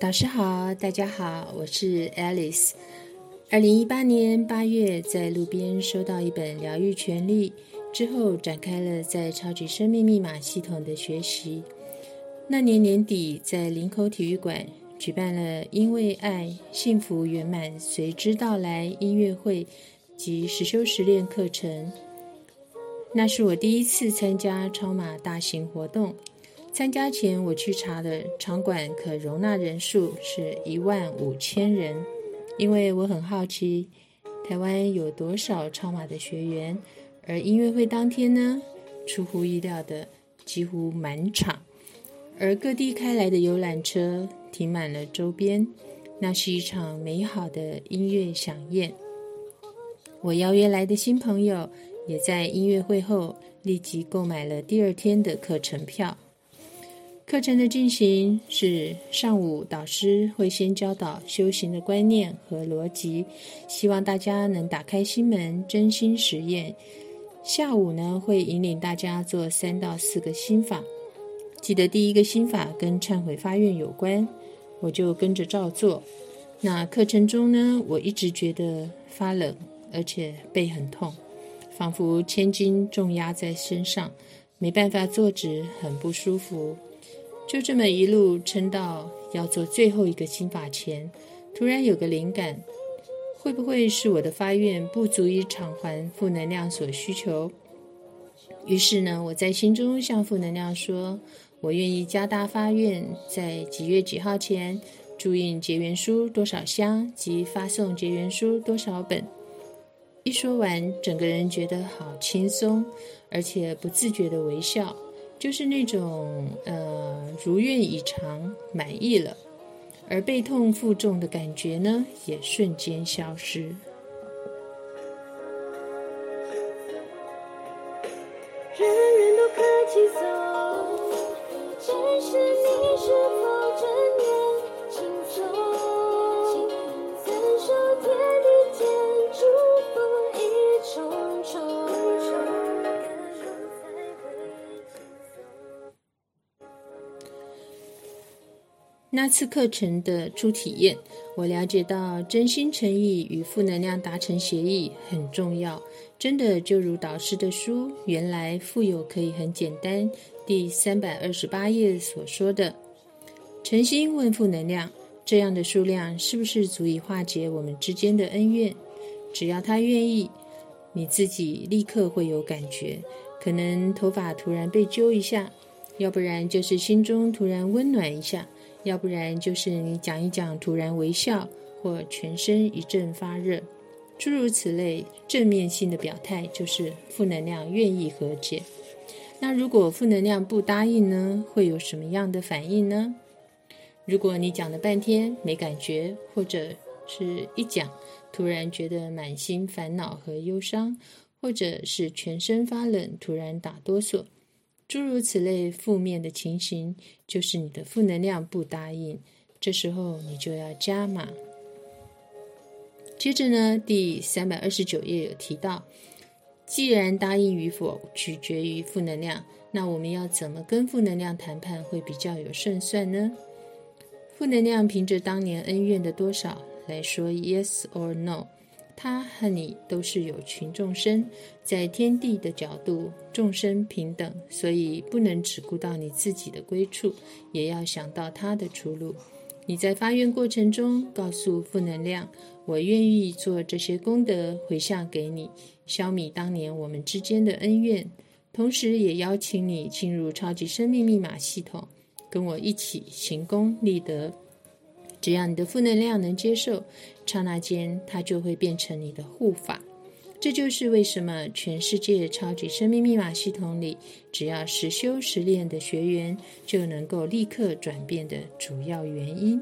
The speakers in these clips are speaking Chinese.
导师好，大家好，我是 Alice。二零一八年八月，在路边收到一本《疗愈权利》之后，展开了在超级生命密码系统的学习。那年年底，在林口体育馆举办了“因为爱，幸福圆满随之到来”音乐会及实修实练课程。那是我第一次参加超马大型活动。参加前，我去查的场馆可容纳人数是一万五千人，因为我很好奇台湾有多少超马的学员。而音乐会当天呢，出乎意料的几乎满场，而各地开来的游览车停满了周边，那是一场美好的音乐飨宴。我邀约来的新朋友也在音乐会后立即购买了第二天的课程票。课程的进行是上午，导师会先教导修行的观念和逻辑，希望大家能打开心门，真心实验。下午呢，会引领大家做三到四个心法。记得第一个心法跟忏悔发愿有关，我就跟着照做。那课程中呢，我一直觉得发冷，而且背很痛，仿佛千斤重压在身上，没办法坐直，很不舒服。就这么一路撑到要做最后一个心法前，突然有个灵感：会不会是我的发愿不足以偿还负能量所需求？于是呢，我在心中向负能量说：“我愿意加大发愿，在几月几号前注印结缘书多少箱及发送结缘书多少本。”一说完，整个人觉得好轻松，而且不自觉的微笑。就是那种呃如愿以偿、满意了，而背痛负重的感觉呢，也瞬间消失。那次课程的初体验，我了解到真心诚意与负能量达成协议很重要。真的就如导师的书《原来富有可以很简单》第三百二十八页所说的：“诚心问负能量，这样的数量是不是足以化解我们之间的恩怨？只要他愿意，你自己立刻会有感觉，可能头发突然被揪一下，要不然就是心中突然温暖一下。”要不然就是你讲一讲，突然微笑，或全身一阵发热，诸如此类正面性的表态，就是负能量愿意和解。那如果负能量不答应呢？会有什么样的反应呢？如果你讲了半天没感觉，或者是一讲突然觉得满心烦恼和忧伤，或者是全身发冷，突然打哆嗦。诸如此类负面的情形，就是你的负能量不答应。这时候你就要加码。接着呢，第三百二十九页有提到，既然答应与否取决于负能量，那我们要怎么跟负能量谈判会比较有胜算呢？负能量凭着当年恩怨的多少来说 yes or no。他和你都是有群众生，在天地的角度，众生平等，所以不能只顾到你自己的归处，也要想到他的出路。你在发愿过程中，告诉负能量：“我愿意做这些功德回向给你，消弭当年我们之间的恩怨。”同时，也邀请你进入超级生命密码系统，跟我一起行功立德。只要你的负能量能接受，刹那间它就会变成你的护法。这就是为什么全世界超级生命密码系统里，只要实修实练的学员就能够立刻转变的主要原因。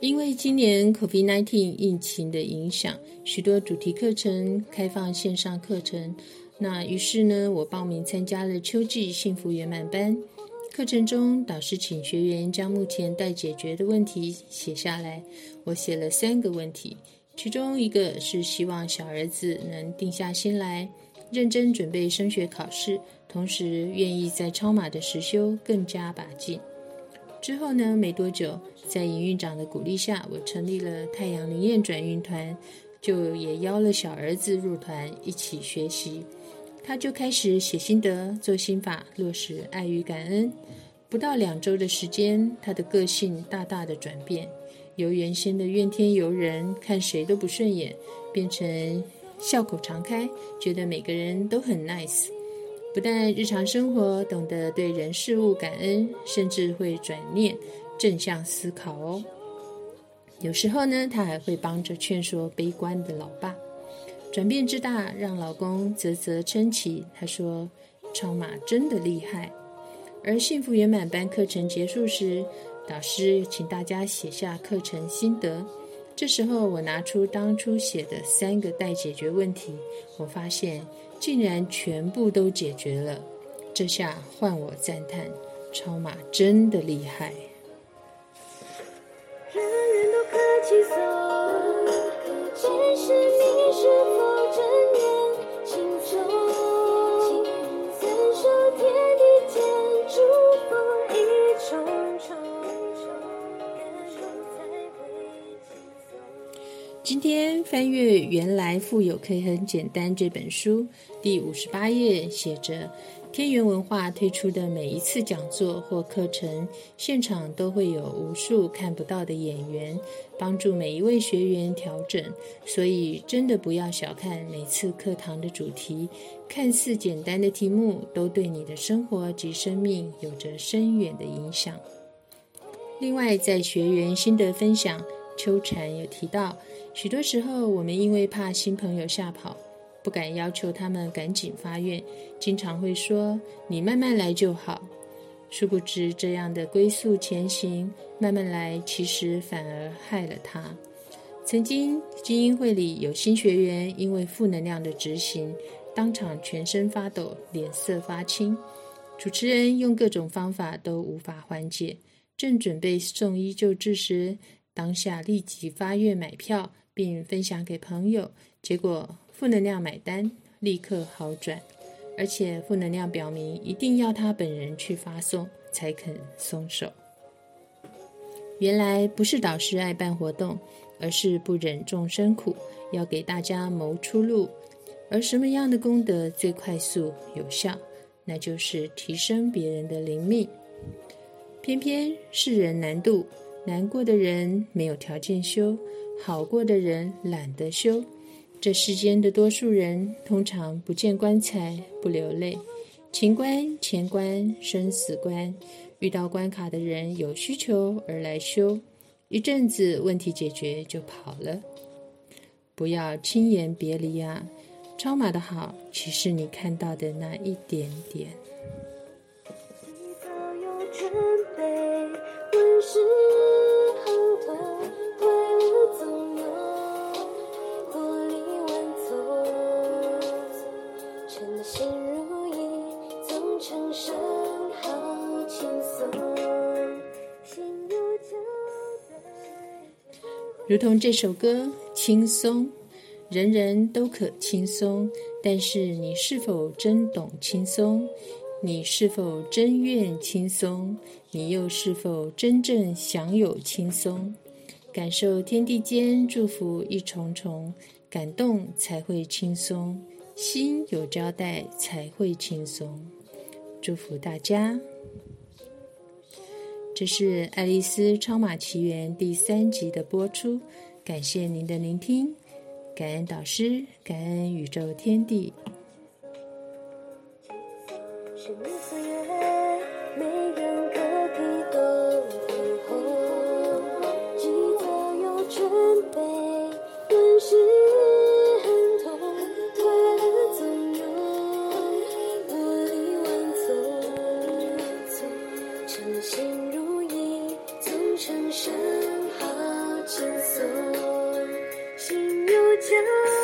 因为今年 COVID-19 疫情的影响，许多主题课程开放线上课程。那于是呢，我报名参加了秋季幸福圆满班。课程中，导师请学员将目前待解决的问题写下来。我写了三个问题，其中一个是希望小儿子能定下心来，认真准备升学考试，同时愿意在超马的实修更加把劲。之后呢，没多久。在营运长的鼓励下，我成立了太阳灵验转运团，就也邀了小儿子入团一起学习。他就开始写心得、做心法、落实爱与感恩。不到两周的时间，他的个性大大的转变，由原先的怨天尤人、看谁都不顺眼，变成笑口常开，觉得每个人都很 nice。不但日常生活懂得对人事物感恩，甚至会转念。正向思考哦。有时候呢，他还会帮着劝说悲观的老爸。转变之大，让老公啧啧称奇。他说：“超马真的厉害。”而幸福圆满班课程结束时，导师请大家写下课程心得。这时候，我拿出当初写的三个待解决问题，我发现竟然全部都解决了。这下换我赞叹：超马真的厉害。其实你是否今天翻阅《原来富有可以很简单》这本书，第五十八页写着。天元文化推出的每一次讲座或课程，现场都会有无数看不到的演员，帮助每一位学员调整。所以，真的不要小看每次课堂的主题，看似简单的题目，都对你的生活及生命有着深远的影响。另外，在学员心得分享，秋蝉有提到，许多时候我们因为怕新朋友吓跑。不敢要求他们赶紧发愿，经常会说“你慢慢来就好”。殊不知，这样的龟速前行，慢慢来，其实反而害了他。曾经精英会里有新学员，因为负能量的执行，当场全身发抖，脸色发青。主持人用各种方法都无法缓解，正准备送医救治时，当下立即发愿买票，并分享给朋友，结果。负能量买单，立刻好转，而且负能量表明一定要他本人去发送才肯松手。原来不是导师爱办活动，而是不忍众生苦，要给大家谋出路。而什么样的功德最快速有效？那就是提升别人的灵命。偏偏世人难度，难过的人没有条件修，好过的人懒得修。这世间的多数人，通常不见棺材不流泪，情关、钱关、生死关，遇到关卡的人有需求而来修，一阵子问题解决就跑了。不要轻言别离啊！超马的好，其实你看到的那一点点。如同这首歌，轻松，人人都可轻松，但是你是否真懂轻松？你是否真愿轻松？你又是否真正享有轻松？感受天地间祝福一重重，感动才会轻松，心有交代才会轻松。祝福大家。这是《爱丽丝超马奇缘》第三集的播出，感谢您的聆听，感恩导师，感恩宇宙天地。成声好轻松心如江。